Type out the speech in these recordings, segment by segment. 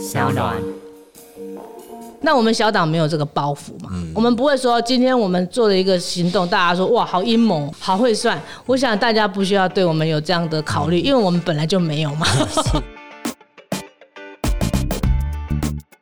小暖。那我们小党没有这个包袱嘛？我们不会说今天我们做了一个行动，大家说哇好阴谋，好会算。我想大家不需要对我们有这样的考虑，因为我们本来就没有嘛。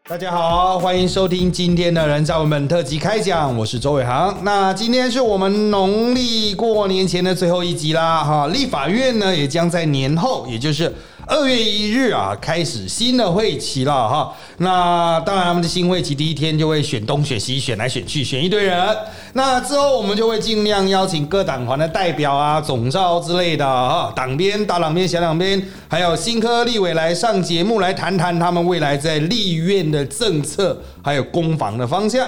大家好，欢迎收听今天的人造文本特辑开讲，我是周伟航。那今天是我们农历过年前的最后一集啦，哈，立法院呢也将在年后，也就是二月一日啊，开始新的会期了哈。那当然，他们的新会期第一天就会选东选西，选来选去，选一堆人。那之后我们就会尽量邀请各党团的代表啊、总召之类的哈，党边、大党边、小党边，还有新科立委来上节目来谈谈他们未来在立院的政策，还有攻防的方向。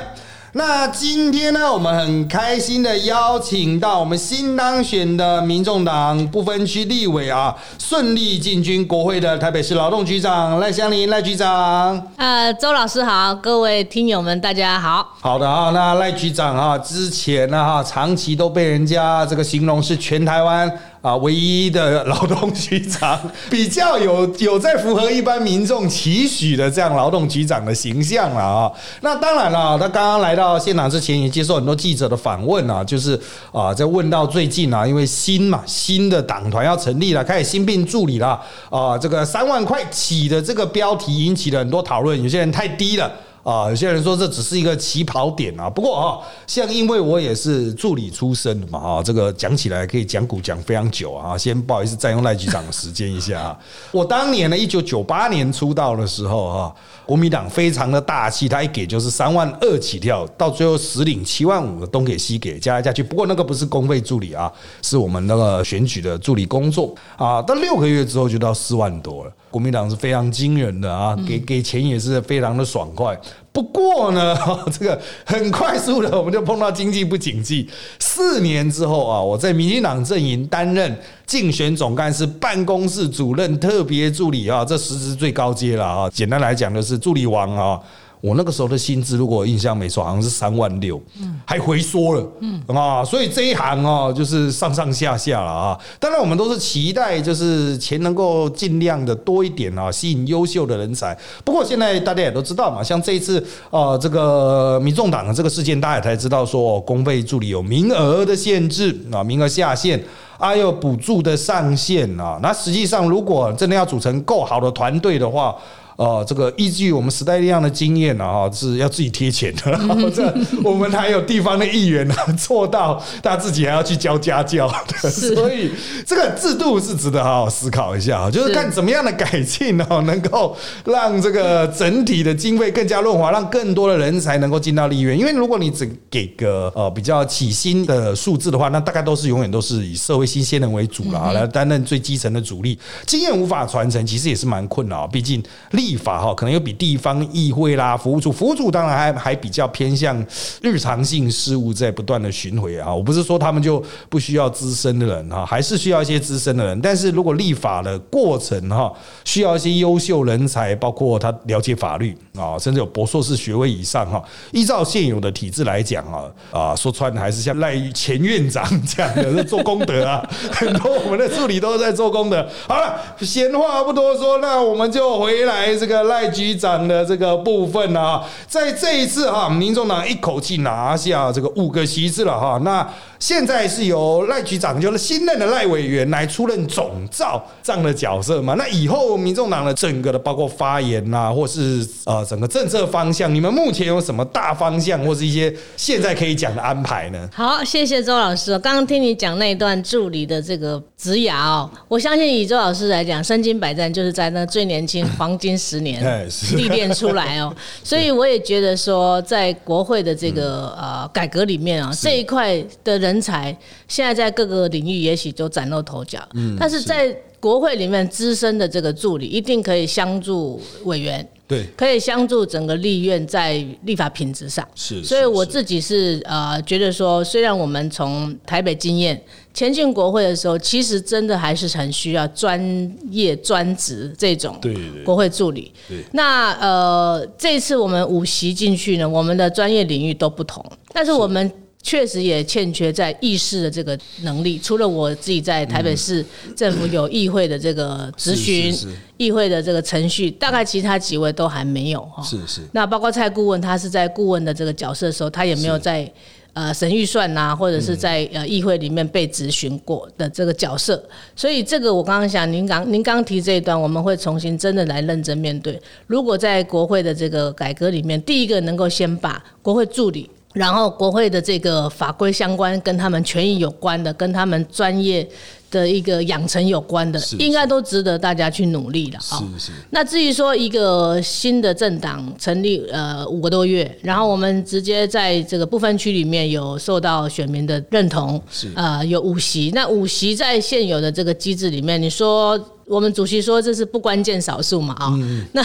那今天呢，我们很开心的邀请到我们新当选的民众党不分区立委啊，顺利进军国会的台北市劳动局长赖香林赖局长。呃，周老师好，各位听友们大家好。好的啊，那赖局长啊，之前呢哈，长期都被人家这个形容是全台湾。啊，唯一的劳动局长比较有有在符合一般民众期许的这样劳动局长的形象了啊。那当然了，他刚刚来到现场之前也接受很多记者的访问啊，就是啊，在问到最近啊，因为新嘛新的党团要成立了，开始新聘助理了啊，这个三万块起的这个标题引起了很多讨论，有些人太低了。啊，有些人说这只是一个起跑点啊。不过啊，像因为我也是助理出身的嘛，啊，这个讲起来可以讲古讲非常久啊。先不好意思占用赖局长的时间一下啊。我当年呢，一九九八年出道的时候啊，国民党非常的大气，他一给就是三万二起跳，到最后实领七万五的东给西给，加来加去。不过那个不是公费助理啊，是我们那个选举的助理工作啊。到六个月之后就到四万多了。国民党是非常惊人的啊，给给钱也是非常的爽快。不过呢，这个很快速的，我们就碰到经济不景气。四年之后啊，我在民进党阵营担任竞选总干事、办公室主任、特别助理啊，这实职最高阶了啊。简单来讲，就是助理王啊。我那个时候的薪资，如果印象没错，好像是三万六，还回缩了，嗯啊，所以这一行哦，就是上上下下了啊。当然，我们都是期待，就是钱能够尽量的多一点啊，吸引优秀的人才。不过现在大家也都知道嘛，像这一次啊，这个民众党的这个事件，大家也才知道说，公费助理有名额的限制啊，名额下限，还有补助的上限啊。那实际上，如果真的要组成够好的团队的话，哦，这个依据我们时代力量的经验呢，哈，是要自己贴钱的。这我们还有地方的议员呢，做到他自己还要去教家教的，所以这个制度是值得好好思考一下，就是看怎么样的改进哦，能够让这个整体的经费更加润滑，让更多的人才能够进到立院。因为如果你只给个呃比较起薪的数字的话，那大概都是永远都是以社会新鲜人为主了，来担任最基层的主力，经验无法传承，其实也是蛮困扰。毕竟立立法哈，可能又比地方议会啦、服务处、服务处当然还还比较偏向日常性事务，在不断的巡回啊。我不是说他们就不需要资深的人哈，还是需要一些资深的人。但是如果立法的过程哈，需要一些优秀人才，包括他了解法律啊，甚至有博硕士学位以上哈。依照现有的体制来讲啊，啊，说穿还是像赖前院长这样的做功德啊，很多我们的助理都是在做功德。好了，闲话不多说，那我们就回来。这个赖局长的这个部分啊，在这一次哈，民众党一口气拿下这个五个席次了哈，那。现在是由赖局长，就是新任的赖委员来出任总召这样的角色嘛？那以后民众党的整个的包括发言呐，或是呃整个政策方向，你们目前有什么大方向，或是一些现在可以讲的安排呢？好，谢谢周老师。刚刚听你讲那一段助理的这个职涯哦，我相信以周老师来讲，身经百战，就是在那最年轻黄金十年历练出来哦。所以我也觉得说，在国会的这个呃改革里面啊，这一块的人。才现在在各个领域也许都崭露头角，嗯，但是在国会里面资深的这个助理一定可以相助委员，对，可以相助整个立院在立法品质上，是，所以我自己是呃觉得说，虽然我们从台北经验前进国会的时候，其实真的还是很需要专业专职这种国会助理，对，那呃这次我们五席进去呢，我们的专业领域都不同，但是我们。确实也欠缺在议事的这个能力。除了我自己在台北市政府有议会的这个咨询、议会的这个程序，大概其他几位都还没有哈。是是。那包括蔡顾问，他是在顾问的这个角色的时候，他也没有在呃省预算呐，或者是在呃议会里面被质询过的这个角色。所以这个我刚刚想，您刚您刚提这一段，我们会重新真的来认真面对。如果在国会的这个改革里面，第一个能够先把国会助理。然后国会的这个法规相关，跟他们权益有关的，跟他们专业的一个养成有关的，应该都值得大家去努力的啊。是是。那至于说一个新的政党成立呃五个多月，然后我们直接在这个部分区里面有受到选民的认同，是呃有五席。那五席在现有的这个机制里面，你说我们主席说这是不关键少数嘛啊？那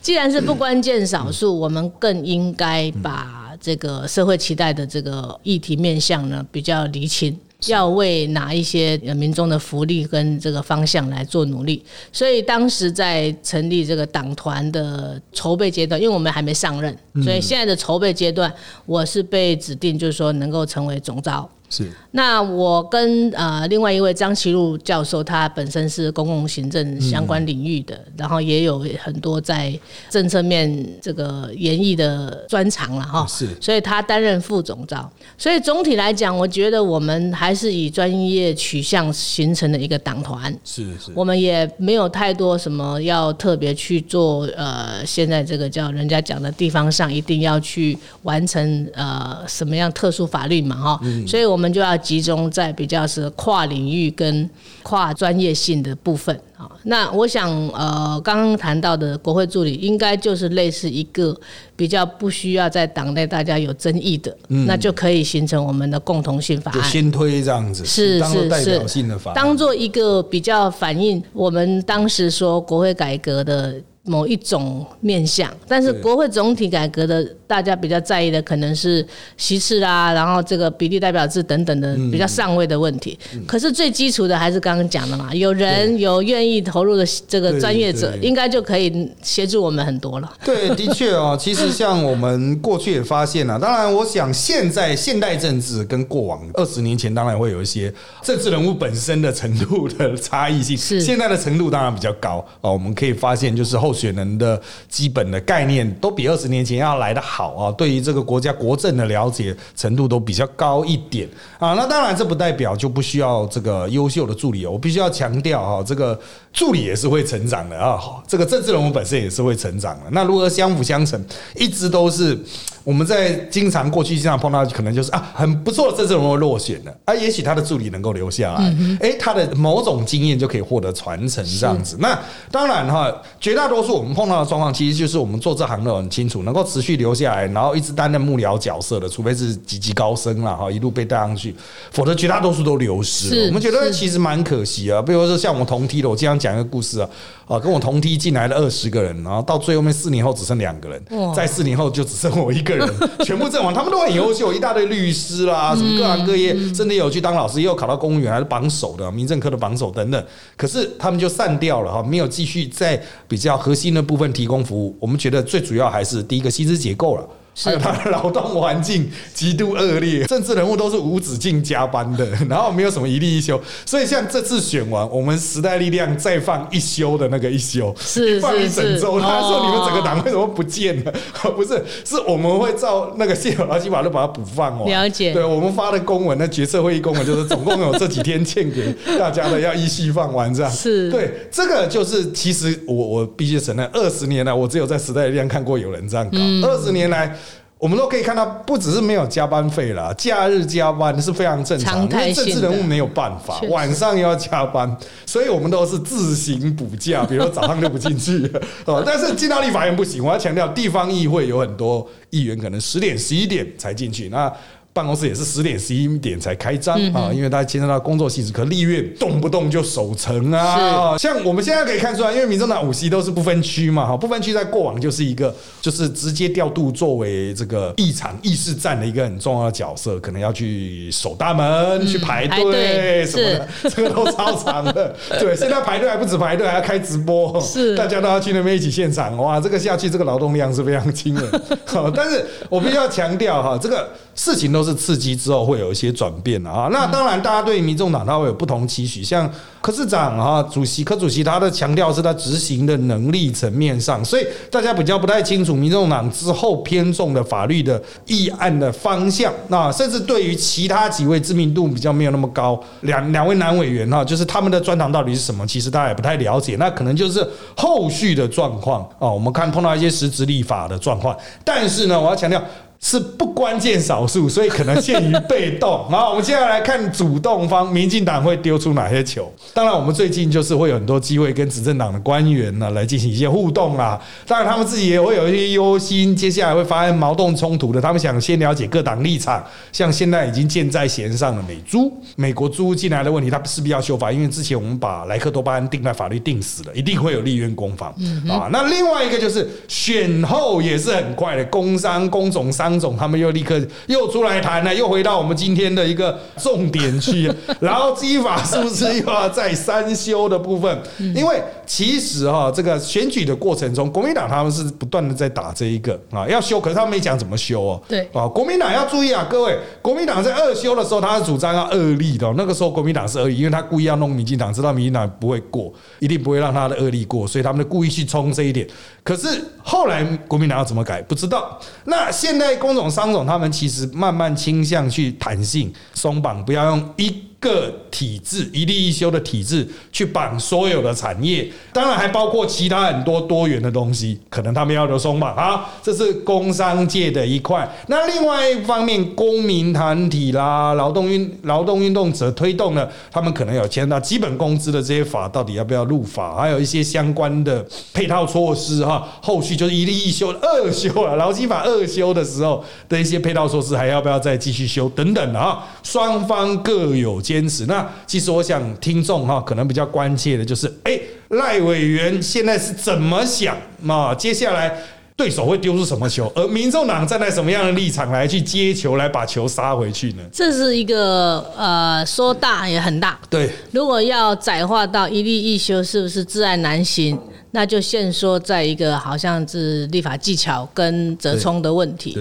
既然是不关键少数，我们更应该把。这个社会期待的这个议题面向呢，比较厘清，要为哪一些民众的福利跟这个方向来做努力。所以当时在成立这个党团的筹备阶段，因为我们还没上任，所以现在的筹备阶段，我是被指定就是说能够成为总召。是，那我跟呃另外一位张其禄教授，他本身是公共行政相关领域的，然后也有很多在政策面这个演绎的专长了哈。是，所以他担任副总召。所以总体来讲，我觉得我们还是以专业取向形成的一个党团。是是，我们也没有太多什么要特别去做。呃，现在这个叫人家讲的地方上一定要去完成呃什么样特殊法律嘛哈。嗯。所以我们。我们就要集中在比较是跨领域跟跨专业性的部分啊。那我想，呃，刚刚谈到的国会助理，应该就是类似一个比较不需要在党内大家有争议的，那就可以形成我们的共同性法案，先推这样子，是是是，当做一个比较反映我们当时说国会改革的。某一种面向，但是国会总体改革的，大家比较在意的可能是席次啦，然后这个比例代表制等等的比较上位的问题。可是最基础的还是刚刚讲的嘛，有人有愿意投入的这个专业者，应该就可以协助我们很多了。对，的确哦，其实像我们过去也发现了，当然我想现在现代政治跟过往二十年前当然会有一些政治人物本身的程度的差异性，是现在的程度当然比较高哦。我们可以发现就是后。选人的基本的概念都比二十年前要来的好啊，对于这个国家国政的了解程度都比较高一点啊。那当然，这不代表就不需要这个优秀的助理。我必须要强调哈，这个助理也是会成长的啊。这个政治人物本身也是会成长的。那如何相辅相成，一直都是。我们在经常过去经常碰到，可能就是啊，很不错的政治人物落选了，啊，也许他的助理能够留下来，哎，他的某种经验就可以获得传承这样子。那当然哈，绝大多数我们碰到的状况，其实就是我们做这行的很清楚，能够持续留下来，然后一直担任幕僚角色的，除非是几级高升了哈，一路被带上去，否则绝大多数都流失。我们觉得其实蛮可惜啊。比如说像我们同梯的，我经常讲一个故事啊，啊，跟我同梯进来了二十个人，然后到最后面四年后只剩两个人，在四年后就只剩我一个。人 全部阵亡，他们都很优秀，一大堆律师啦，什么各行各业，甚至有去当老师，也有考到公务员，还是榜首的民政科的榜首等等。可是他们就散掉了哈，没有继续在比较新的部分提供服务。我们觉得最主要还是第一个薪资结构了。还有他的劳动环境极度恶劣，政治人物都是无止境加班的，然后没有什么一例一休，所以像这次选完，我们时代力量再放一休的那个一休，是放一整周。他说：“你们整个党为什么不见了？”不是，是我们会照那个现有劳基法都把它补放哦。了解。对我们发的公文，那决策会议公文就是总共有这几天欠给大家的，要依序放完这样。是。对，这个就是其实我我必须承认，二十年来我只有在时代力量看过有人这样搞，二十年来。我们都可以看到，不只是没有加班费了，假日加班是非常正常，因为政治人物没有办法，晚上要加班，所以我们都是自行补假，比如说早上就不进去 哦。但是进到立法院不行，我要强调，地方议会有很多议员可能十点、十一点才进去，那。办公室也是十点十一点才开张啊，因为大家牵涉到工作性质，可立院动不动就守城啊。像我们现在可以看出来，因为民众党五席都是不分区嘛，哈，不分区在过往就是一个就是直接调度作为这个议场议事站的一个很重要的角色，可能要去守大门、去排队什么的，这个都超长的。对，现在排队还不止排队，还要开直播，是大家都要去那边一起现场。哇，这个下去这个劳动量是非常惊人。好，但是我必须要强调哈，这个事情都。是刺激之后会有一些转变啊。那当然，大家对民众党他会有不同期许，像柯市长啊，主席柯主席他的强调是在执行的能力层面上，所以大家比较不太清楚民众党之后偏重的法律的议案的方向。那甚至对于其他几位知名度比较没有那么高两两位男委员哈，就是他们的专长到底是什么，其实大家也不太了解。那可能就是后续的状况啊，我们看碰到一些实质立法的状况，但是呢，我要强调。是不关键少数，所以可能限于被动。好，我们接下来看主动方，民进党会丢出哪些球？当然，我们最近就是会有很多机会跟执政党的官员呢来进行一些互动啦。当然，他们自己也会有一些忧心，接下来会发生矛盾冲突的。他们想先了解各党立场。像现在已经箭在弦上的美猪，美国猪进来的问题，他势必要修法，因为之前我们把莱克多巴胺定在法律定死了，一定会有立院攻防啊。那另外一个就是选后也是很快的，工商、工总商。总他们又立刻又出来谈了，又回到我们今天的一个重点去，然后基法是不是又要在三修的部分？因为其实哈，这个选举的过程中，国民党他们是不断的在打这一个啊，要修，可是他们没讲怎么修哦。对啊，国民党要注意啊，各位，国民党在二修的时候，他是主张要二立的，那个时候国民党是二立，因为他故意要弄民进党，知道民进党不会过，一定不会让他的二立过，所以他们故意去冲这一点。可是后来国民党要怎么改，不知道。那现在。工种、商种，他们其实慢慢倾向去弹性松绑，不要用一。个体制一例一休的体制去绑所有的产业，当然还包括其他很多多元的东西，可能他们要的松绑啊，这是工商界的一块。那另外一方面，公民团体啦、劳动运劳动运动者推动的，他们可能有签到基本工资的这些法，到底要不要入法？还有一些相关的配套措施哈，后续就是一例一休、二休啊，劳基法二休的时候的一些配套措施，还要不要再继续修等等的啊？双方各有兼。坚持那其实我想听众哈可能比较关切的就是，哎，赖委员现在是怎么想嘛？接下来对手会丢出什么球？而民众党站在什么样的立场来去接球，来把球杀回去呢？这是一个呃，说大也很大。对，如果要窄化到一立一休，是不是自然难行？那就限说在一个好像是立法技巧跟折冲的问题。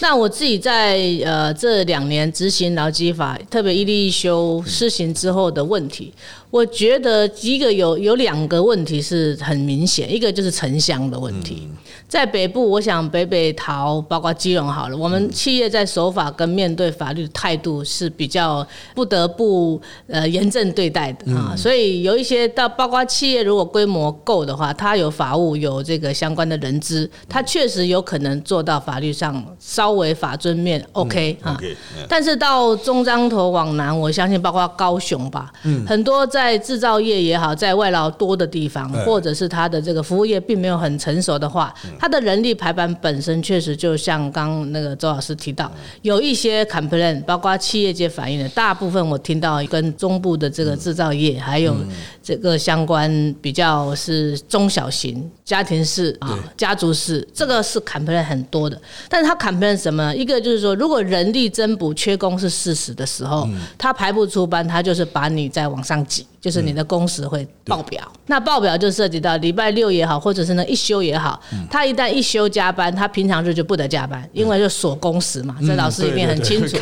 那我自己在呃这两年执行劳基法，特别一立一修施行之后的问题。我觉得一个有有两个问题是很明显，一个就是城乡的问题，在北部，我想北北桃包括基隆好了，我们企业在守法跟面对法律的态度是比较不得不呃严正对待的啊，所以有一些到包括企业如果规模够的话，它有法务有这个相关的人资，他确实有可能做到法律上稍微法尊面 OK 啊，但是到中彰头往南，我相信包括高雄吧，很多在。制造业也好，在外劳多的地方，或者是他的这个服务业并没有很成熟的话，他的人力排版本身确实就像刚那个周老师提到，有一些 complaint，包括企业界反映的，大部分我听到跟中部的这个制造业还有这个相关比较是中小型家庭式啊家族式，这个是 complaint 很多的。但是它 complaint 什么？一个就是说，如果人力增补缺工是事实的时候，他排不出班，他就是把你再往上挤。就是你的工时会报表，那报表就涉及到礼拜六也好，或者是那一休也好，他一旦一休加班，他平常日就不得加班，因为就锁工时嘛。这老师一定很清楚。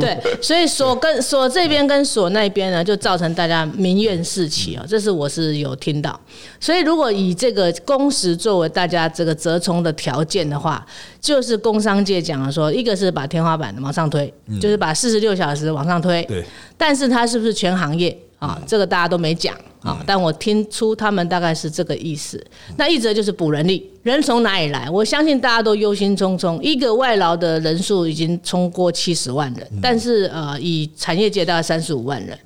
对，所以锁跟 锁这边跟锁那边呢，就造成大家民怨四起啊。这是我是有听到。所以如果以这个工时作为大家这个折冲的条件的话，就是工商界讲了说，一个是把天花板往上推，就是把四十六小时往上推。对。但是它是不是全行业？啊，这个大家都没讲啊，但我听出他们大概是这个意思。那一则就是补人力，人从哪里来？我相信大家都忧心忡忡。一个外劳的人数已经冲过七十万人，但是呃，以产业界大概三十五万人，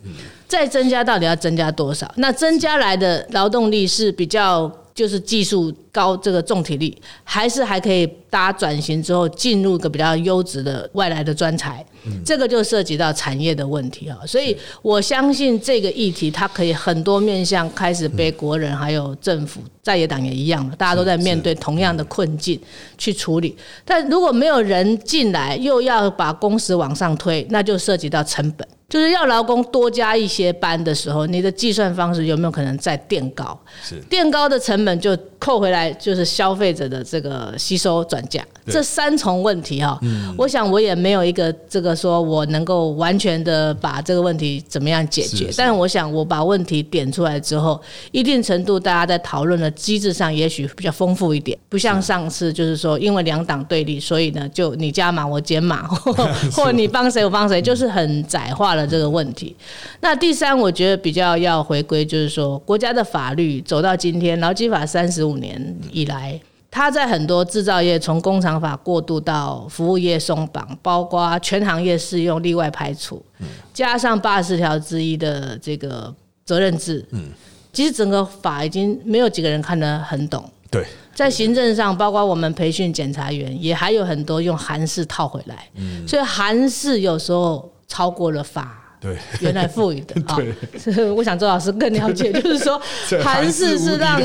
再增加到底要增加多少？那增加来的劳动力是比较。就是技术高，这个重体力，还是还可以大家转型之后进入一个比较优质的外来的专才，这个就涉及到产业的问题啊。所以我相信这个议题，它可以很多面向开始被国人还有政府在野党也一样大家都在面对同样的困境去处理。但如果没有人进来，又要把工时往上推，那就涉及到成本。就是要劳工多加一些班的时候，你的计算方式有没有可能再垫高？是垫高的成本就扣回来，就是消费者的这个吸收转嫁，这三重问题哈。我想我也没有一个这个说我能够完全的把这个问题怎么样解决，但是我想我把问题点出来之后，一定程度大家在讨论的机制上也许比较丰富一点，不像上次就是说因为两党对立，所以呢就你加码我减码，或你帮谁我帮谁，就是很窄化。了这个问题，那第三，我觉得比较要回归，就是说国家的法律走到今天，劳基法三十五年以来，它在很多制造业从工厂法过渡到服务业松绑，包括全行业适用例外排除，加上八十条之一的这个责任制，嗯，其实整个法已经没有几个人看得很懂。对，在行政上，包括我们培训检察员，也还有很多用韩式套回来，嗯，所以韩式有时候。超过了法对。原来赋予的 啊，我想周老师更了解，就是说韩式是让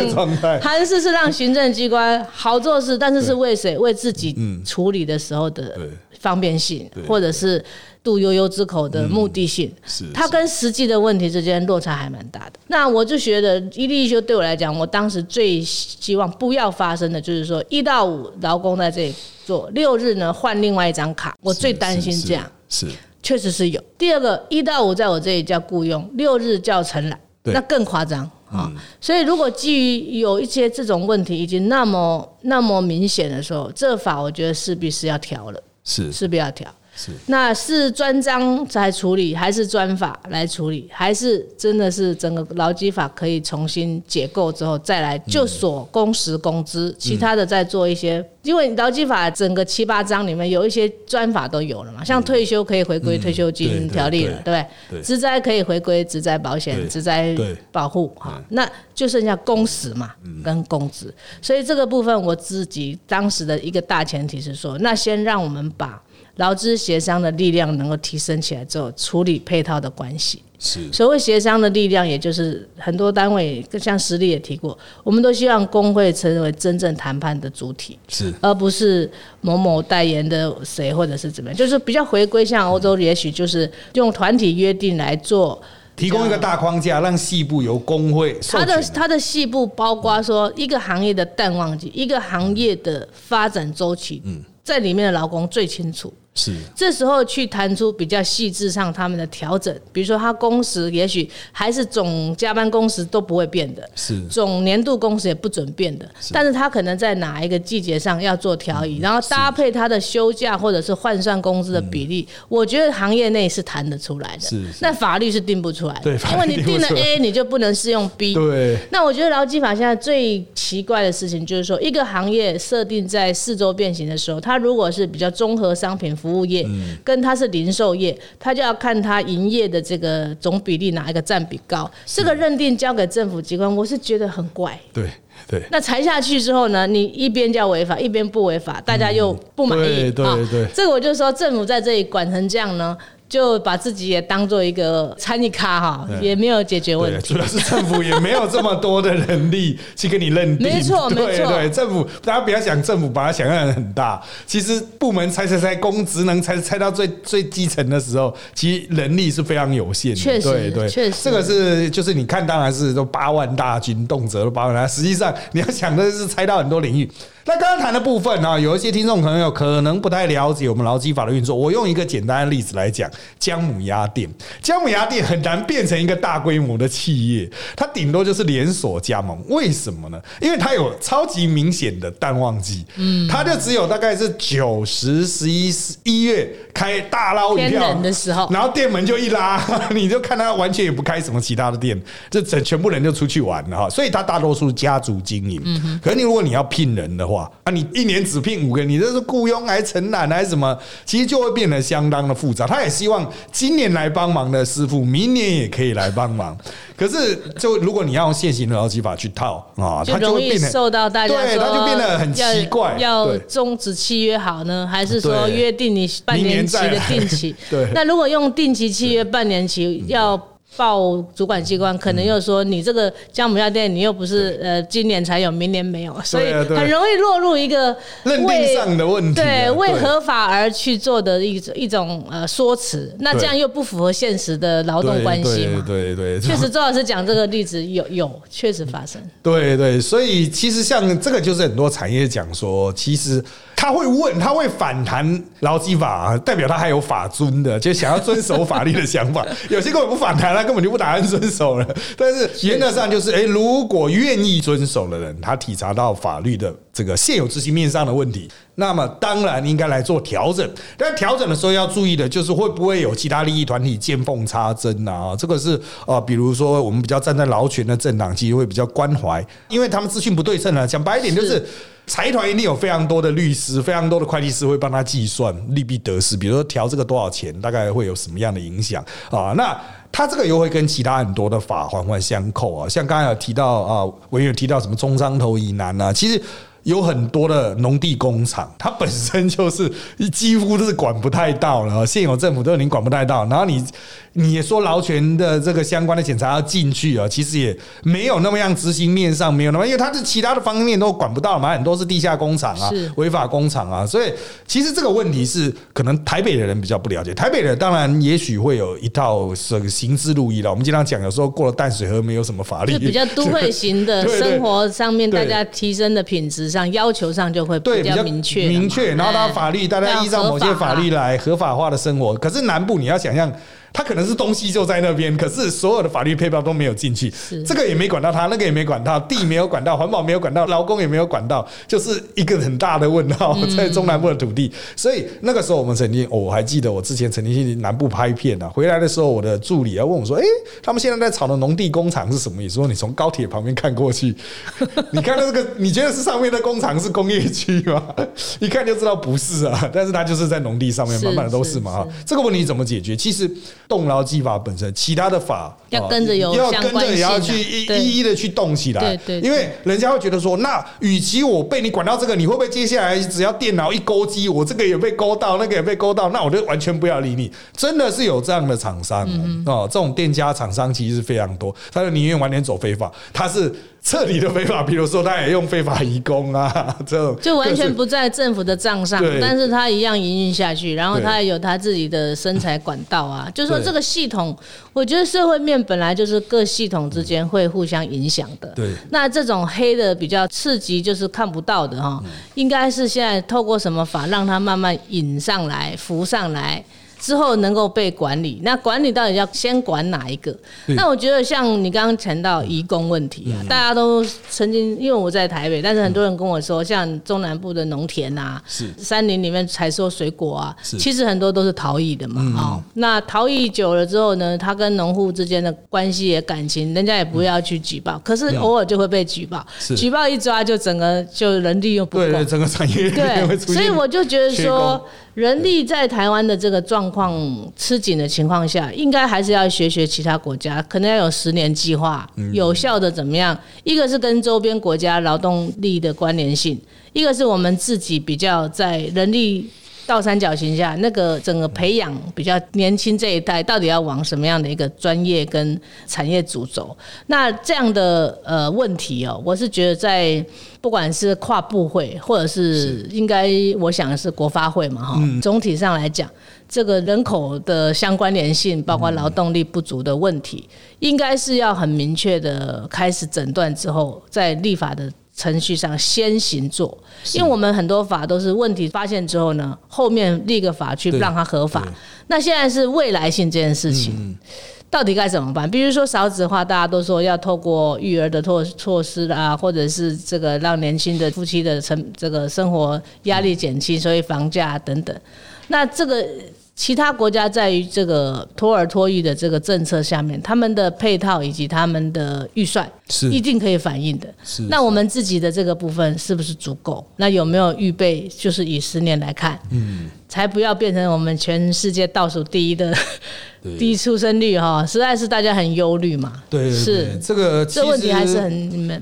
韩式是让行政机关好做事，但是是为谁？为自己处理的时候的方便性，或者是渡悠悠之口的目的性，是它跟实际的问题之间落差还蛮大的。那我就觉得一例一休对我来讲，我当时最希望不要发生的就是说一到五劳工在这里做，六日呢换另外一张卡，我最担心这样。是。确实是有。第二个，一到五在我这里叫雇佣，六日叫承揽，那更夸张啊！所以，如果基于有一些这种问题已经那么那么明显的时候，这法我觉得势必是要调了，是势必要调。是，那是专章来处理，还是专法来处理，还是真的是整个劳基法可以重新解构之后再来就所工时工资，其他的再做一些，因为劳基法整个七八章里面有一些专法都有了嘛，像退休可以回归退休金条例了，对不对？职灾可以回归职灾保险、职灾保护，哈，那就剩下工时嘛跟工资，所以这个部分我自己当时的一个大前提是说，那先让我们把。劳资协商的力量能够提升起来之后，处理配套的关系。是所谓协商的力量，也就是很多单位，像实力也提过，我们都希望工会成为真正谈判的主体，是而不是某某代言的谁或者是怎么样，就是比较回归像欧洲，也许就是用团体约定来做，提供一个大框架，让细部由工会。它的它的细部包括说一个行业的淡旺季，一个行业的发展周期，嗯，在里面的劳工最清楚。是，这时候去谈出比较细致上他们的调整，比如说他工时也许还是总加班工时都不会变的，是。总年度工时也不准变的，但是他可能在哪一个季节上要做调移，然后搭配他的休假或者是换算工资的比例，我觉得行业内是谈得出来的，是，那法律是定不出来的，对，因为你定了 A，你就不能适用 B，对。那我觉得劳基法现在最奇怪的事情就是说，一个行业设定在四周变形的时候，它如果是比较综合商品。服务业跟它是零售业，它就要看它营业的这个总比例哪一个占比高。这个认定交给政府机关，我是觉得很怪。对对。那裁下去之后呢？你一边叫违法，一边不违法，大家又不满意嗯。对对。这个我就说，政府在这里管成这样呢。就把自己也当做一个参与咖哈，也没有解决问题。主要是政府也没有这么多的能力去给你认定。没错，没错。对政府，大家不要想政府把它想象的很大。其实部门拆拆拆，公职能拆拆到最最基层的时候，其实能力是非常有限的。确实，对对，确实。这个是就是你看，当然是都八万大军，动辄都八万。实际上你要想的是拆到很多领域。那刚刚谈的部分呢，有一些听众朋友可能不太了解我们劳基法的运作。我用一个简单的例子来讲，姜母鸭店，姜母鸭店很难变成一个大规模的企业，它顶多就是连锁加盟。为什么呢？因为它有超级明显的淡旺季，嗯，它就只有大概是九十、十一、十一月开大捞一票的时候，然后店门就一拉，你就看它完全也不开什么其他的店，这整全部人就出去玩了哈。所以它大多数家族经营。嗯，可是你如果你要聘人的话，哇啊！你一年只聘五个，你这是雇佣还是承揽还是什么？其实就会变得相当的复杂。他也希望今年来帮忙的师傅，明年也可以来帮忙。可是，就如果你要用现行的劳基法去套啊，就会变得受到大家对，他就变得很奇怪。要终止契约好呢，还是说约定你半年期的定期？对。那如果用定期契约半年期要？报主管机关，可能又说你这个姜母鸭店，你又不是呃今年才有，明年没有，所以很容易落入一个认定上的问题，对，为合法而去做的一种一种呃说辞，那这样又不符合现实的劳动关系嘛？对对，确实，周老师讲这个例子有有确实发生。对对，所以其实像这个就是很多产业讲说，其实。他会问，他会反弹劳基法，代表他还有法尊的，就想要遵守法律的想法。有些根本不反弹，他根本就不打算遵守了。但是原则上就是，哎，如果愿意遵守的人，他体察到法律的这个现有执行面上的问题，那么当然应该来做调整。但调整的时候要注意的就是，会不会有其他利益团体见缝插针啊？这个是啊，比如说我们比较站在劳权的政党，其实会比较关怀，因为他们资讯不对称啊。讲白一点就是。财团一定有非常多的律师，非常多的会计师会帮他计算利弊得失，比如说调这个多少钱，大概会有什么样的影响啊？那他这个又会跟其他很多的法环环相扣啊，像刚才有提到啊，我有提到什么中山头以南啊，其实。有很多的农地工厂，它本身就是几乎都是管不太到了，现有政府都已经管不太到。然后你你也说劳权的这个相关的检查要进去啊，其实也没有那么样执行面上没有那么，因为它是其他的方面都管不到嘛，很多是地下工厂啊，违法工厂啊，所以其实这个问题是可能台北的人比较不了解。台北人当然也许会有一套这个行之如意了。我们经常讲，有时候过了淡水河没有什么法律，就比较都会型的生活上面，大家提升的品质。上要求上就会比较明确，明确，然后他法律大家依照某些法律来合法化的生活。可是南部你要想象。他可能是东西就在那边，可是所有的法律配套都没有进去，这个也没管到他，那个也没管到，地没有管到，环保没有管到，劳工也没有管到，就是一个很大的问号在中南部的土地。所以那个时候我们曾经，我还记得我之前曾经去南部拍片啊，回来的时候我的助理要问我说：“哎，他们现在在炒的农地工厂是什么意思？”说你从高铁旁边看过去，你看到这个，你觉得是上面的工厂是工业区吗？一看就知道不是啊，但是它就是在农地上面，满满的都是嘛。这个问题怎么解决？其实。动劳技法本身，其他的法要跟着有要跟着也要去一一一的去动起来，对对，因为人家会觉得说，那与其我被你管到这个，你会不会接下来只要电脑一勾机，我这个也被勾到，那个也被勾到，那我就完全不要理你。真的是有这样的厂商哦，这种店家厂商其实是非常多，他就宁愿晚点走非法，他是。彻底的非法，比如说他也用非法移工啊，这种就完全不在政府的账上，但是他一样营运下去，然后他也有他自己的生财管道啊。就说这个系统，我觉得社会面本来就是各系统之间会互相影响的。对，那这种黑的比较刺激，就是看不到的哈，应该是现在透过什么法让它慢慢引上来、浮上来。之后能够被管理，那管理到底要先管哪一个？那我觉得像你刚刚谈到移工问题啊，大家都曾经因为我在台北，但是很多人跟我说，像中南部的农田啊，是。山林里面采收水果啊，其实很多都是逃逸的嘛。哦，那逃逸久了之后呢，他跟农户之间的关系也感情，人家也不要去举报，可是偶尔就会被举报，举报一抓就整个就人力又不够，整个产业对，所以我就觉得说。人力在台湾的这个状况吃紧的情况下，应该还是要学学其他国家，可能要有十年计划，有效的怎么样？一个是跟周边国家劳动力的关联性，一个是我们自己比较在人力。倒三角形下，那个整个培养比较年轻这一代，到底要往什么样的一个专业跟产业主走？那这样的呃问题哦，我是觉得在不管是跨部会，或者是应该我想是国发会嘛哈，总体上来讲，这个人口的相关联性，包括劳动力不足的问题，应该是要很明确的开始诊断之后，在立法的。程序上先行做，因为我们很多法都是问题发现之后呢，后面立个法去让它合法。那现在是未来性这件事情，到底该怎么办？比如说少子化，大家都说要透过育儿的措措施啊，或者是这个让年轻的夫妻的成这个生活压力减轻，所以房价等等。那这个。其他国家在于这个托儿托育的这个政策下面，他们的配套以及他们的预算是一定可以反映的。是，那我们自己的这个部分是不是足够？那有没有预备？就是以十年来看，嗯，才不要变成我们全世界倒数第一的低出生率哈，实在是大家很忧虑嘛。对，是这个这问题还是很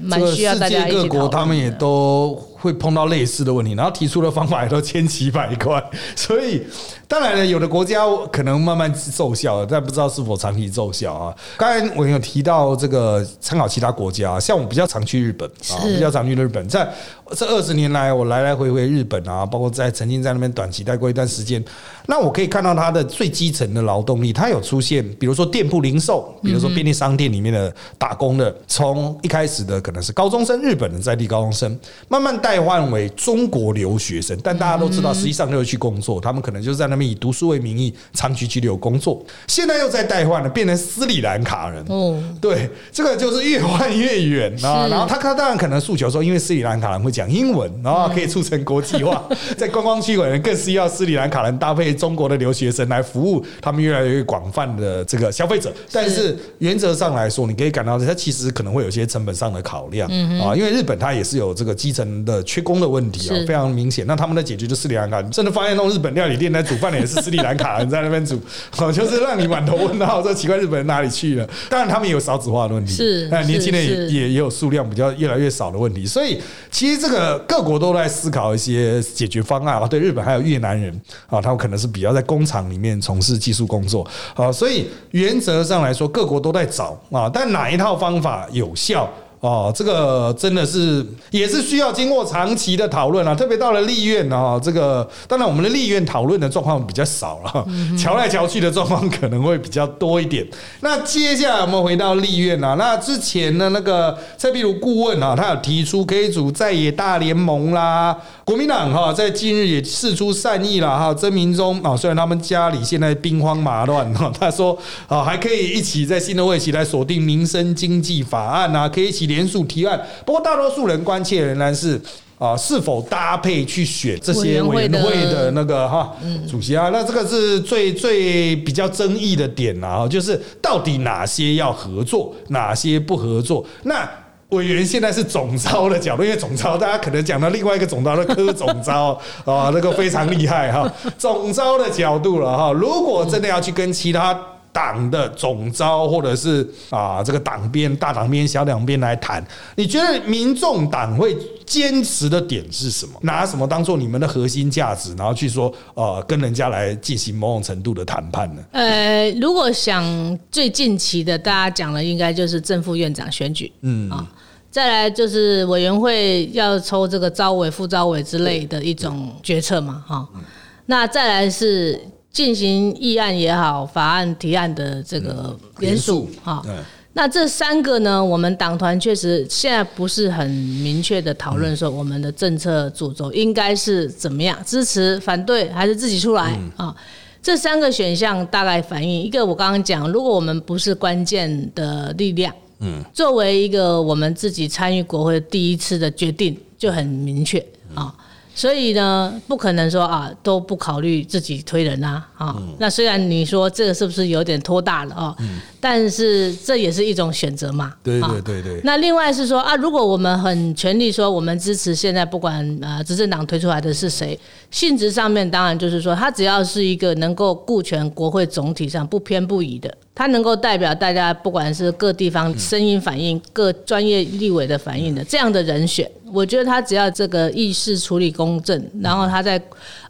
蛮需要大家一起各国他们也都。会碰到类似的问题，然后提出的方法也都千奇百怪，所以当然了，有的国家可能慢慢奏效，但不知道是否长期奏效啊。刚才我有提到这个参考其他国家，像我比较常去日本啊，比较常去日本，在这二十年来，我来来回回日本啊，包括在曾经在那边短期待过一段时间，那我可以看到它的最基层的劳动力，它有出现，比如说店铺零售，比如说便利商店里面的打工的，从一开始的可能是高中生，日本的在地高中生，慢慢代换为中国留学生，但大家都知道，实际上就是去工作，他们可能就是在那边以读书为名义长期居留工作。现在又在代换了，变成斯里兰卡人。哦，对，这个就是越换越远啊。然后他他当然可能诉求说，因为斯里兰卡人会讲英文，然后可以促成国际化，在观光区可能更需要斯里兰卡人搭配中国的留学生来服务他们越来越广泛的这个消费者。但是原则上来说，你可以感到它其实可能会有些成本上的考量啊，因为日本它也是有这个基层的缺工。的问题啊，非常明显。那他们的解决就斯里兰卡，甚至发现那种日本料理店在煮饭的也是斯里兰卡人在那边煮，就是让你满头问号，说奇怪日本人哪里去了？当然他们也有少子化的问题，是，那年轻人也也也有数量比较越来越少的问题。所以其实这个各国都在思考一些解决方案啊。对日本还有越南人啊，他们可能是比较在工厂里面从事技术工作啊。所以原则上来说，各国都在找啊，但哪一套方法有效？哦，这个真的是也是需要经过长期的讨论啊，特别到了立院啊，这个当然我们的立院讨论的状况比较少了，瞧来瞧去的状况可能会比较多一点。那接下来我们回到立院啊，那之前呢，那个蔡壁如顾问啊，他有提出可以组在野大联盟啦，国民党哈在近日也示出善意了哈，曾明忠啊，虽然他们家里现在兵荒马乱哈，他说啊还可以一起在新的会期来锁定民生经济法案啊，可以一起。联署提案，不过大多数人关切仍然是啊，是否搭配去选这些委员会的那个哈主席啊？那这个是最最比较争议的点啊，就是到底哪些要合作，哪些不合作？那委员现在是总招的角度，因为总招大家可能讲到另外一个总招的科总招 啊，那个非常厉害哈，总招的角度了哈。如果真的要去跟其他。党的总招，或者是啊，这个党边大党边小党边来谈，你觉得民众党会坚持的点是什么？拿什么当做你们的核心价值，然后去说呃，跟人家来进行某种程度的谈判呢？呃，如果想最近期的，大家讲的应该就是正副院长选举，嗯啊，再来就是委员会要抽这个招委、副招委之类的一种决策嘛，哈，那再来是。进行议案也好，法案提案的这个联署哈，那这三个呢，我们党团确实现在不是很明确的讨论说我们的政策主轴应该是怎么样，支持、反对还是自己出来啊？这三个选项大概反映一个，我刚刚讲，如果我们不是关键的力量，嗯，作为一个我们自己参与国会第一次的决定就很明确啊。所以呢，不可能说啊都不考虑自己推人啊，啊，那虽然你说这个是不是有点拖大了啊？但是这也是一种选择嘛。对对对对。那另外是说啊，如果我们很全力说我们支持现在不管呃执政党推出来的是谁，性质上面当然就是说他只要是一个能够顾全国会总体上不偏不倚的。他能够代表大家，不管是各地方声音反应、各专业立委的反应的这样的人选，我觉得他只要这个议事处理公正，然后他在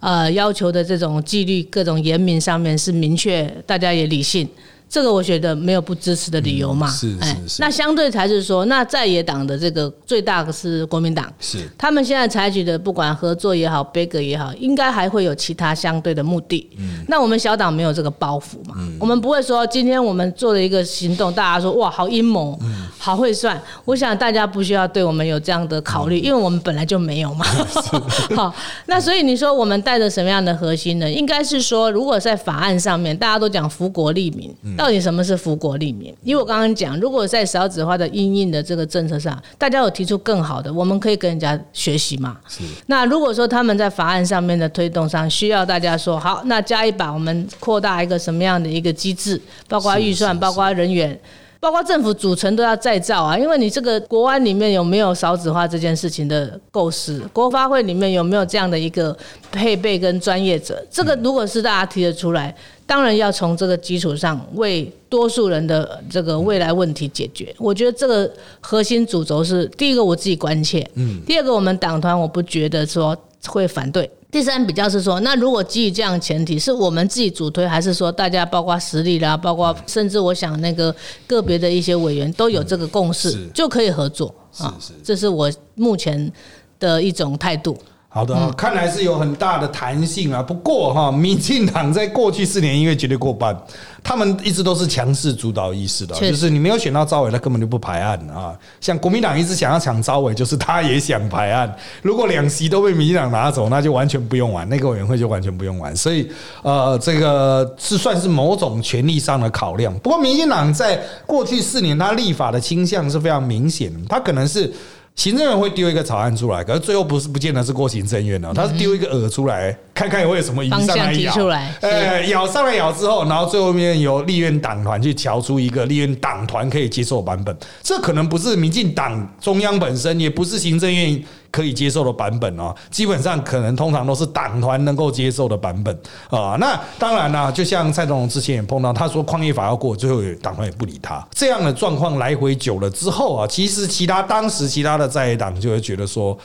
呃要求的这种纪律、各种严明上面是明确，大家也理性。这个我觉得没有不支持的理由嘛，是是是。那相对才是说，那在野党的这个最大的是国民党，是他们现在采取的不管合作也好，背格也好，应该还会有其他相对的目的。嗯，那我们小党没有这个包袱嘛，我们不会说今天我们做了一个行动，大家说哇好阴谋，好会算。我想大家不需要对我们有这样的考虑，因为我们本来就没有嘛。好，那所以你说我们带着什么样的核心呢？应该是说，如果在法案上面大家都讲福国利民。到底什么是福国利民？因为我刚刚讲，如果在少子化的应应的这个政策上，大家有提出更好的，我们可以跟人家学习嘛。是。那如果说他们在法案上面的推动上需要大家说好，那加一把，我们扩大一个什么样的一个机制，包括预算，包括人员。包括政府组成都要再造啊，因为你这个国安里面有没有少子化这件事情的构思，国发会里面有没有这样的一个配备跟专业者，这个如果是大家提得出来，当然要从这个基础上为多数人的这个未来问题解决。我觉得这个核心主轴是第一个我自己关切，嗯，第二个我们党团我不觉得说会反对。第三比较是说，那如果基于这样前提，是我们自己主推，还是说大家包括实力啦，包括甚至我想那个个别的一些委员都有这个共识，就可以合作啊？这是我目前的一种态度。好的，看来是有很大的弹性啊。不过哈，民进党在过去四年因为绝对过半，他们一直都是强势主导意识的，就是你没有选到招委，他根本就不排案啊。像国民党一直想要抢招委，就是他也想排案。如果两席都被民进党拿走，那就完全不用玩，那个委员会就完全不用玩。所以呃，这个是算是某种权力上的考量。不过民进党在过去四年他立法的倾向是非常明显的，他可能是。行政院会丢一个草案出来，可是最后不是不见得是过行政院的，他是丢一个饵出来，看看会有什么鱼上来咬。呃，咬上来咬之后，然后最后面由立院党团去调出一个立院党团可以接受版本。这可能不是民进党中央本身，也不是行政院。可以接受的版本哦，基本上可能通常都是党团能够接受的版本啊。那当然啦，就像蔡总统之前也碰到，他说矿业法要过，最后党团也不理他。这样的状况来回久了之后啊，其实其他当时其他的在党就会觉得说，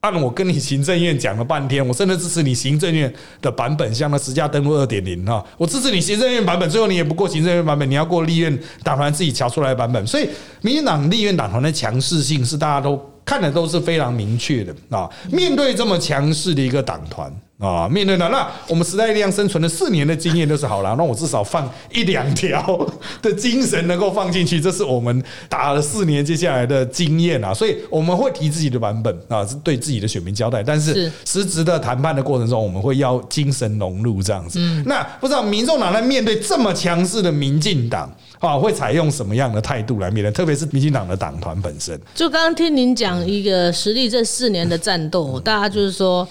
按我跟你行政院讲了半天，我真的支持你行政院的版本，像那十价登录二点零哈，我支持你行政院版本，最后你也不过行政院版本，你要过立院党团自己瞧出来的版本。所以民进党立院党团的强势性是大家都。看的都是非常明确的啊！面对这么强势的一个党团啊，面对的那我们时代力量生存了四年的经验都是好了，那我至少放一两条的精神能够放进去，这是我们打了四年接下来的经验啊！所以我们会提自己的版本啊，是对自己的选民交代。但是实质的谈判的过程中，我们会要精神融入这样子。那不知道民众党在面对这么强势的民进党？啊，会采用什么样的态度来面对？特别是民进党的党团本身。就刚刚听您讲一个实力，这四年的战斗，大家就是说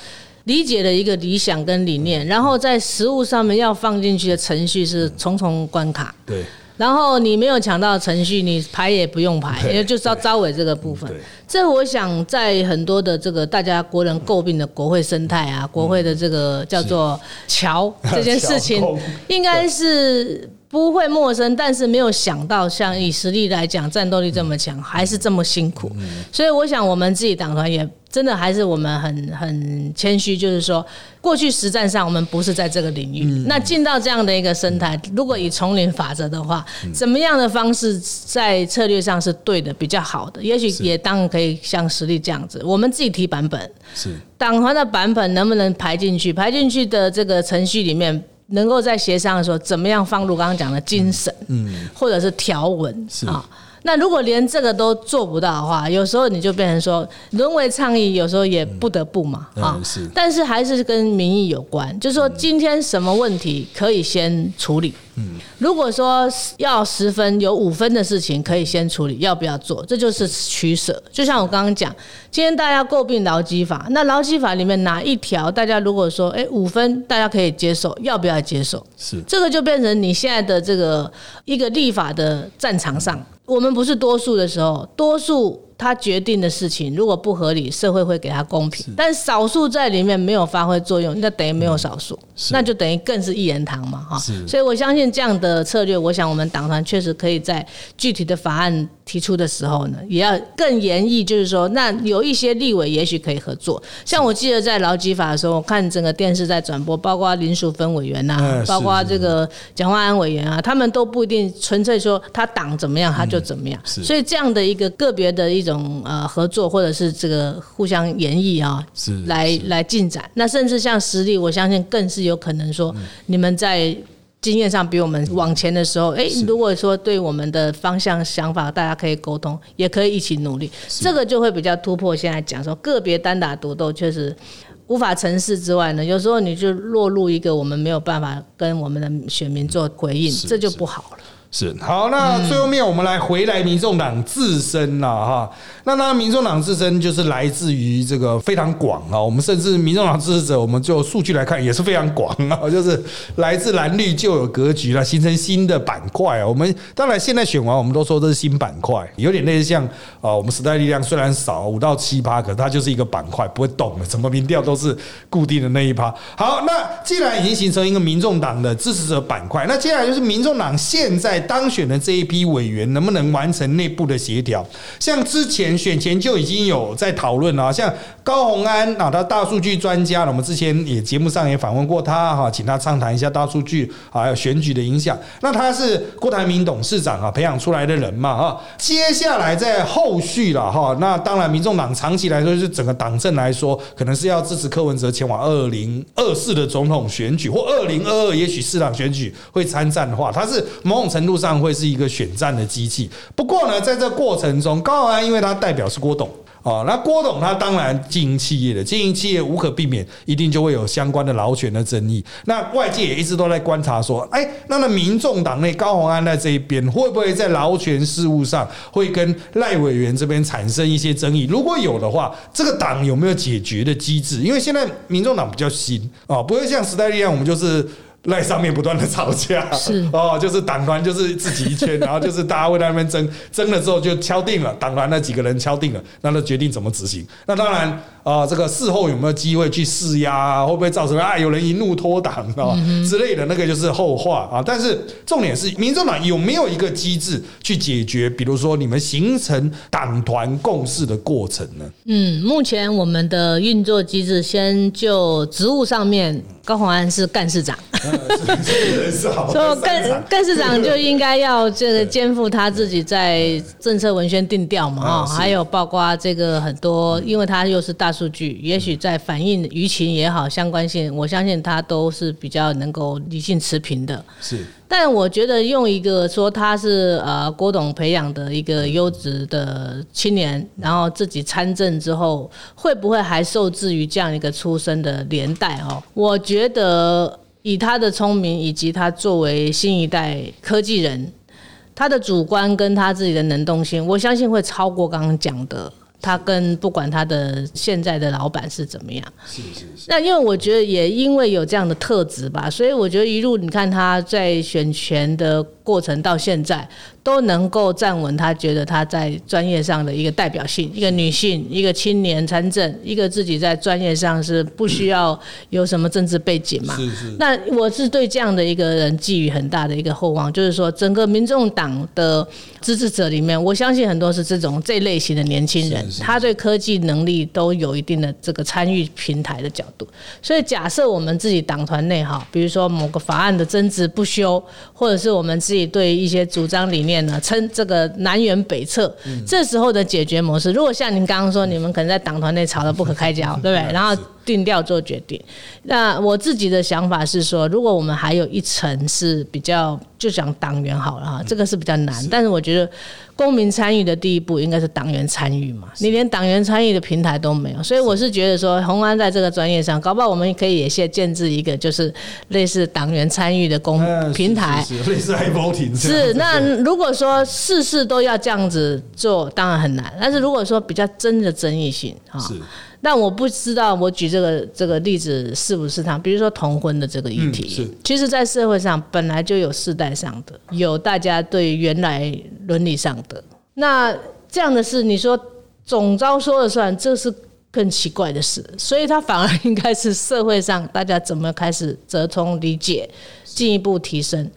理解的一个理想跟理念，然后在实物上面要放进去的程序是重重关卡。对。然后你没有抢到程序，你排也不用排，因为就是要招委这个部分。这我想在很多的这个大家国人诟病的国会生态啊，国会的这个叫做桥 这件事情，应该是。不会陌生，但是没有想到，像以实力来讲，战斗力这么强，还是这么辛苦。所以我想，我们自己党团也真的还是我们很很谦虚，就是说，过去实战上我们不是在这个领域。那进到这样的一个生态，如果以丛林法则的话，怎么样的方式在策略上是对的，比较好的？也许也当然可以像实力这样子，我们自己提版本，是党团的版本能不能排进去？排进去的这个程序里面。能够在协商的时候，怎么样放入刚刚讲的精神，嗯，或者是条文啊？那如果连这个都做不到的话，有时候你就变成说沦为倡议，有时候也不得不嘛啊。是，但是还是跟民意有关，就是说今天什么问题可以先处理。嗯，如果说要十分有五分的事情可以先处理，要不要做？这就是取舍。就像我刚刚讲，今天大家诟病劳基法，那劳基法里面哪一条大家如果说哎五分大家可以接受，要不要接受？是这个就变成你现在的这个一个立法的战场上。我们不是多数的时候，多数。他决定的事情如果不合理，社会会给他公平。但少数在里面没有发挥作用，那等于没有少数，那就等于更是一言堂嘛，哈。所以我相信这样的策略，我想我们党团确实可以在具体的法案提出的时候呢，也要更严毅，就是说，那有一些立委也许可以合作。像我记得在劳基法的时候，我看整个电视在转播，包括林淑芬委员呐，包括这个蒋万安委员啊，他们都不一定纯粹说他党怎么样他就怎么样。所以这样的一个个别的一种呃合作，或者是这个互相演绎啊，是来来进展。那甚至像实力，我相信更是有可能说，你们在经验上比我们往前的时候，哎，如果说对我们的方向想法，大家可以沟通，也可以一起努力，这个就会比较突破。现在讲说个别单打独斗，确实无法成事之外呢，有时候你就落入一个我们没有办法跟我们的选民做回应，这就不好了。是好，那最后面我们来回来民众党自身了哈。那那民众党自身就是来自于这个非常广啊，我们甚至民众党支持者，我们就数据来看也是非常广啊，就是来自蓝绿就有格局了，形成新的板块啊。我们当然现在选完，我们都说这是新板块，有点类似像啊，我们时代力量虽然少五到七趴，可它就是一个板块，不会动的，怎么民调都是固定的那一趴。好，那既然已经形成一个民众党的支持者板块，那接下来就是民众党现在当选的这一批委员能不能完成内部的协调，像之前。选前就已经有在讨论了，像高鸿安啊，他大数据专家，我们之前也节目上也访问过他哈，请他畅谈一下大数据还有选举的影响。那他是郭台铭董事长啊培养出来的人嘛哈，接下来在后续了哈，那当然民众党长期来说是整个党政来说，可能是要支持柯文哲前往二零二四的总统选举或二零二二也许市长选举会参战的话，他是某种程度度上会是一个选战的机器。不过呢，在这过程中，高鸿安因为他代表是郭董啊，那郭董他当然经营企业的，经营企业无可避免，一定就会有相关的劳权的争议。那外界也一直都在观察说，哎，那那民众党内高鸿安在这一边会不会在劳权事务上会跟赖委员这边产生一些争议？如果有的话，这个党有没有解决的机制？因为现在民众党比较新啊，不会像时代力量，我们就是。赖上面不断的吵架，是哦，就是党团就是自己一圈，然后就是大家会在那边争，争了之后就敲定了，党团那几个人敲定了，那就决定怎么执行。那当然啊，这个事后有没有机会去施压，会不会造成啊有人一怒脱党啊之类的，那个就是后话啊。但是重点是，民众党有没有一个机制去解决，比如说你们形成党团共识的过程呢？嗯，目前我们的运作机制，先就职务上面。高鸿安是干事长，所以干干事长就应该要这个肩负他自己在政策文宣定调嘛，啊，还有包括这个很多，因为他又是大数据，也许在反映舆情也好，相关性，我相信他都是比较能够理性持平的。是。但我觉得用一个说他是呃郭董培养的一个优质的青年，然后自己参政之后，会不会还受制于这样一个出身的年代哦？我觉得以他的聪明，以及他作为新一代科技人，他的主观跟他自己的能动性，我相信会超过刚刚讲的。他跟不管他的现在的老板是怎么样，是是是。那因为我觉得也因为有这样的特质吧，所以我觉得一路你看他在选权的过程到现在。都能够站稳，他觉得他在专业上的一个代表性，一个女性，一个青年参政，一个自己在专业上是不需要有什么政治背景嘛？是是。那我是对这样的一个人寄予很大的一个厚望，就是说整个民众党的支持者里面，我相信很多是这种这类型的年轻人，他对科技能力都有一定的这个参与平台的角度。所以假设我们自己党团内哈，比如说某个法案的争执不休，或者是我们自己对一些主张理念。称这个南辕北辙，这时候的解决模式，如果像您刚刚说，你们可能在党团内吵得不可开交，对不对？然后。定调做决定。那我自己的想法是说，如果我们还有一层是比较，就讲党员好了哈，这个是比较难。但是我觉得，公民参与的第一步应该是党员参与嘛。你连党员参与的平台都没有，所以我是觉得说，红安在这个专业上，搞不好我们可以也先建制一个，就是类似党员参与的公平台，类似 voting。是那如果说事事都要这样子做，当然很难。但是如果说比较真的争议性哈。但我不知道，我举这个这个例子是不是他？比如说同婚的这个议题，其实，在社会上本来就有世代上的，有大家对原来伦理上的。那这样的事，你说总招说了算，这是更奇怪的事。所以，他反而应该是社会上大家怎么开始折通理解，进一步提升。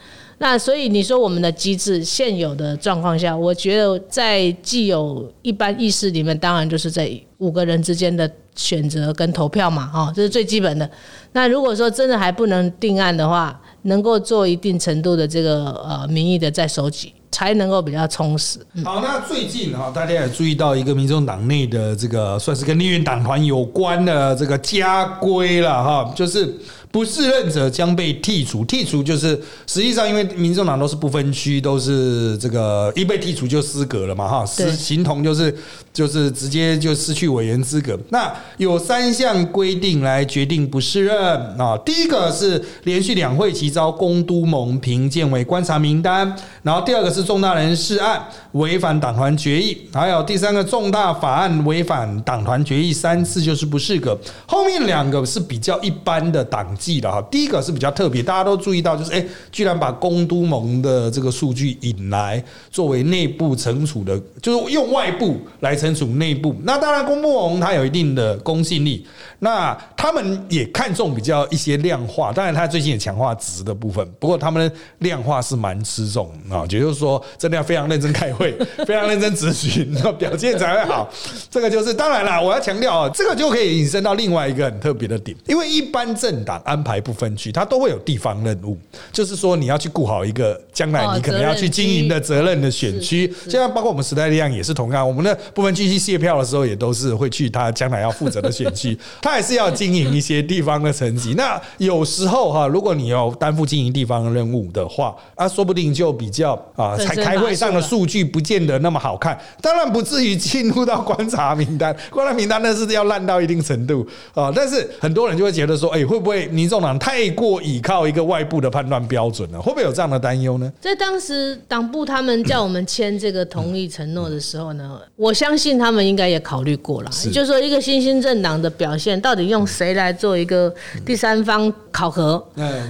那所以你说我们的机制现有的状况下，我觉得在既有一般意识里面，当然就是在五个人之间的选择跟投票嘛，哈，这是最基本的。那如果说真的还不能定案的话，能够做一定程度的这个呃民意的再收集，才能够比较充实。好，那最近哈，大家也注意到一个民众党内的这个算是跟立院党团有关的这个家规了哈，就是。不自认者将被剔除，剔除就是实际上，因为民众党都是不分区，都是这个一被剔除就失格了嘛，哈，是形同就是就是直接就失去委员资格。那有三项规定来决定不适任啊。第一个是连续两会期遭公都盟评鉴为观察名单，然后第二个是重大人事案违反党团决议，还有第三个重大法案违反党团决议三次就是不适格。后面两个是比较一般的党纪的哈。第一个是比较特别，大家都注意到，就是哎，居然把公都盟的这个数据引来作为内部惩处的，就是用外部来惩处内部。那当然，公都盟它有一定的公信力，那他们也看重比较一些量化。当然，他最近也强化值的部分，不过他们量化是蛮吃重啊，也就是说，真的要非常认真开会，非常认真咨询，表现才会好。这个就是当然了，我要强调啊，这个就可以引申到另外一个很特别的点，因为一般政党安排不分区，它都会有地方任务，就是说你要去顾好一个将来你可能要去经营的责任的选区。现在包括我们时代力量也是同样，我们的部分区去卸票的时候，也都是会去他将来要负责的选区，他还是要经营一些地方的层级。那有时候哈，如果你要担负经营地方的任务的话，啊，说不定就比较啊，才开会上的数据不见得那么好看。当然不至于进入到观察名单，观察名单那是要烂到一定程度啊。但是很多人就会觉得说，哎，会不会民众党太过倚靠一个外部的判断标准呢？会不会有这样的担忧呢？在当时党部他们叫我们签这个同意承诺的时候呢，我相信他们应该也考虑过了，就是说一个新兴政党的表现，到底用谁来做一个第三方考核？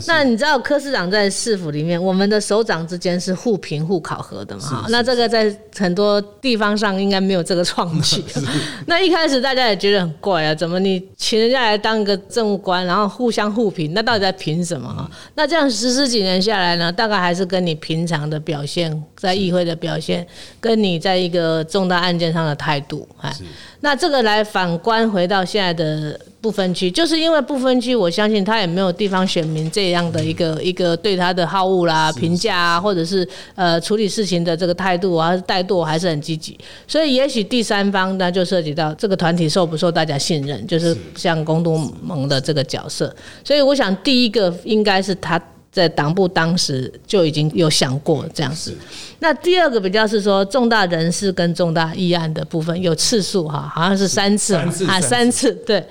那你知道柯市长在市府里面，我们的首长之间是互评互考核的嘛？那这个在很多地方上应该没有这个创举。那一开始大家也觉得很怪啊，怎么你请人家来当一个政务官，然后互相互评，那到底在评什么？那这样十十几年下来呢，大概还是跟你平常的表现，在议会的表现，跟你在一个重大案件上的态度，哎。那这个来反观回到现在的不分区，就是因为不分区，我相信他也没有地方选民这样的一个一个对他的好恶啦、评价啊，或者是呃处理事情的这个态度啊、怠惰还是很积极，所以也许第三方那就涉及到这个团体受不受大家信任，就是像公都盟的这个角色，所以我想第一个应该是他。在党部当时就已经有想过这样子。那第二个比较是说重大人事跟重大议案的部分有次数哈，好像是三次啊，三次对。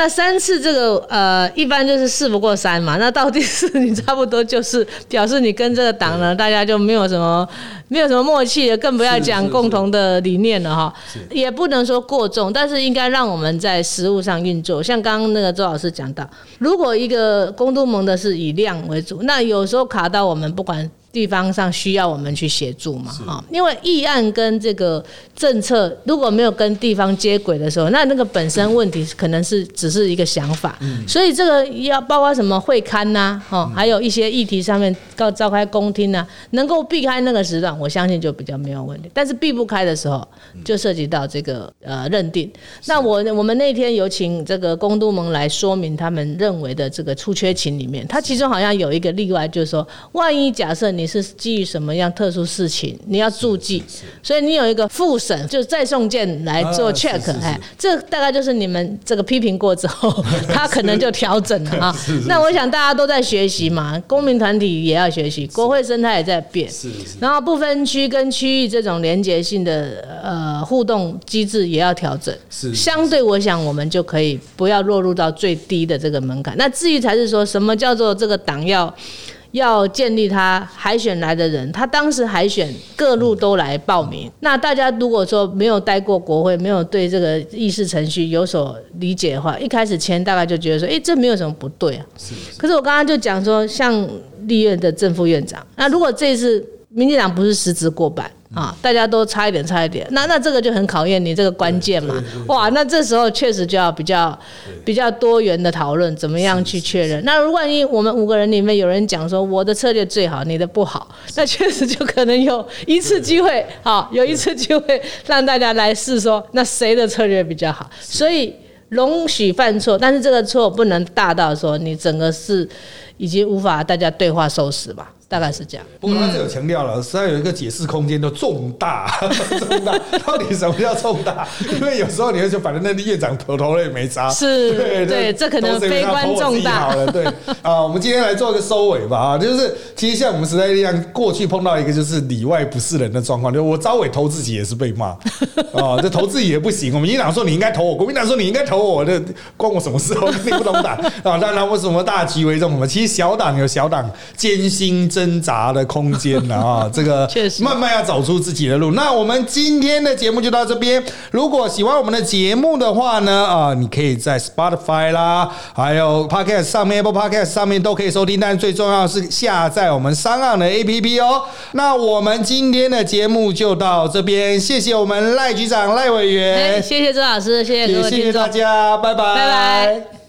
那三次这个呃，一般就是事不过三嘛。那到第四，你差不多就是表示你跟这个党呢，大家就没有什么 没有什么默契了，更不要讲共同的理念了哈。也不能说过重，但是应该让我们在实务上运作。像刚刚那个周老师讲到，如果一个公都盟的是以量为主，那有时候卡到我们不管。地方上需要我们去协助嘛？哈，因为议案跟这个政策如果没有跟地方接轨的时候，那那个本身问题可能是只是一个想法。所以这个要包括什么会刊呐，哈，还有一些议题上面告召开公听呐，能够避开那个时段，我相信就比较没有问题。但是避不开的时候，就涉及到这个呃认定。那我我们那天有请这个公都盟来说明他们认为的这个出缺勤里面，他其中好像有一个例外，就是说万一假设你。你是基于什么样特殊事情？你要注记，所以你有一个复审，就再送件来做 check，哎，这大概就是你们这个批评过之后，他可能就调整了啊。那我想大家都在学习嘛，公民团体也要学习，国会生态也在变，是然后不分区跟区域这种连结性的呃互动机制也要调整。是相对，我想我们就可以不要落入到最低的这个门槛。那至于才是说什么叫做这个党要。要建立他海选来的人，他当时海选各路都来报名。那大家如果说没有待过国会，没有对这个议事程序有所理解的话，一开始签大概就觉得说，哎，这没有什么不对啊。是。可是我刚刚就讲说，像立院的正副院长，那如果这次民进党不是实职过半。啊，大家都差一点，差一点，那那这个就很考验你这个关键嘛。哇，那这时候确实就要比较比较多元的讨论，怎么样去确认？那如果万一我们五个人里面有人讲说我的策略最好，你的不好，那确实就可能有一次机会，好，有一次机会让大家来试说，那谁的策略比较好？所以容许犯错，但是这个错不能大到说你整个是已经无法大家对话收拾吧。大概是这样。不过他这有强调了，实在有一个解释空间的重大，重大到底什么叫重大？因为有时候你会说，反正那个院长头头也没扎，是，对对，这可能悲观重大。好了，对 啊，我们今天来做个收尾吧啊，就是其实像我们时代力量过去碰到一个就是里外不是人的状况，就我招委投自己也是被骂 啊，这投自己也不行。我们民党说你应该投我，国民党说你应该投我，这关我什么事？我你不懂党啊？当然为什么大局为重？我们其实小党有小党艰辛挣扎的空间呢 啊，这个确实慢慢要走出自己的路。那我们今天的节目就到这边。如果喜欢我们的节目的话呢啊，你可以在 Spotify 啦，还有 Podcast 上面，Apple Podcast 上面都可以收听。但最重要是下载我们三岸的 APP 哦。那我们今天的节目就到这边，谢谢我们赖局长、赖委员，谢谢周老师，谢谢各位谢谢大家，拜拜，拜拜。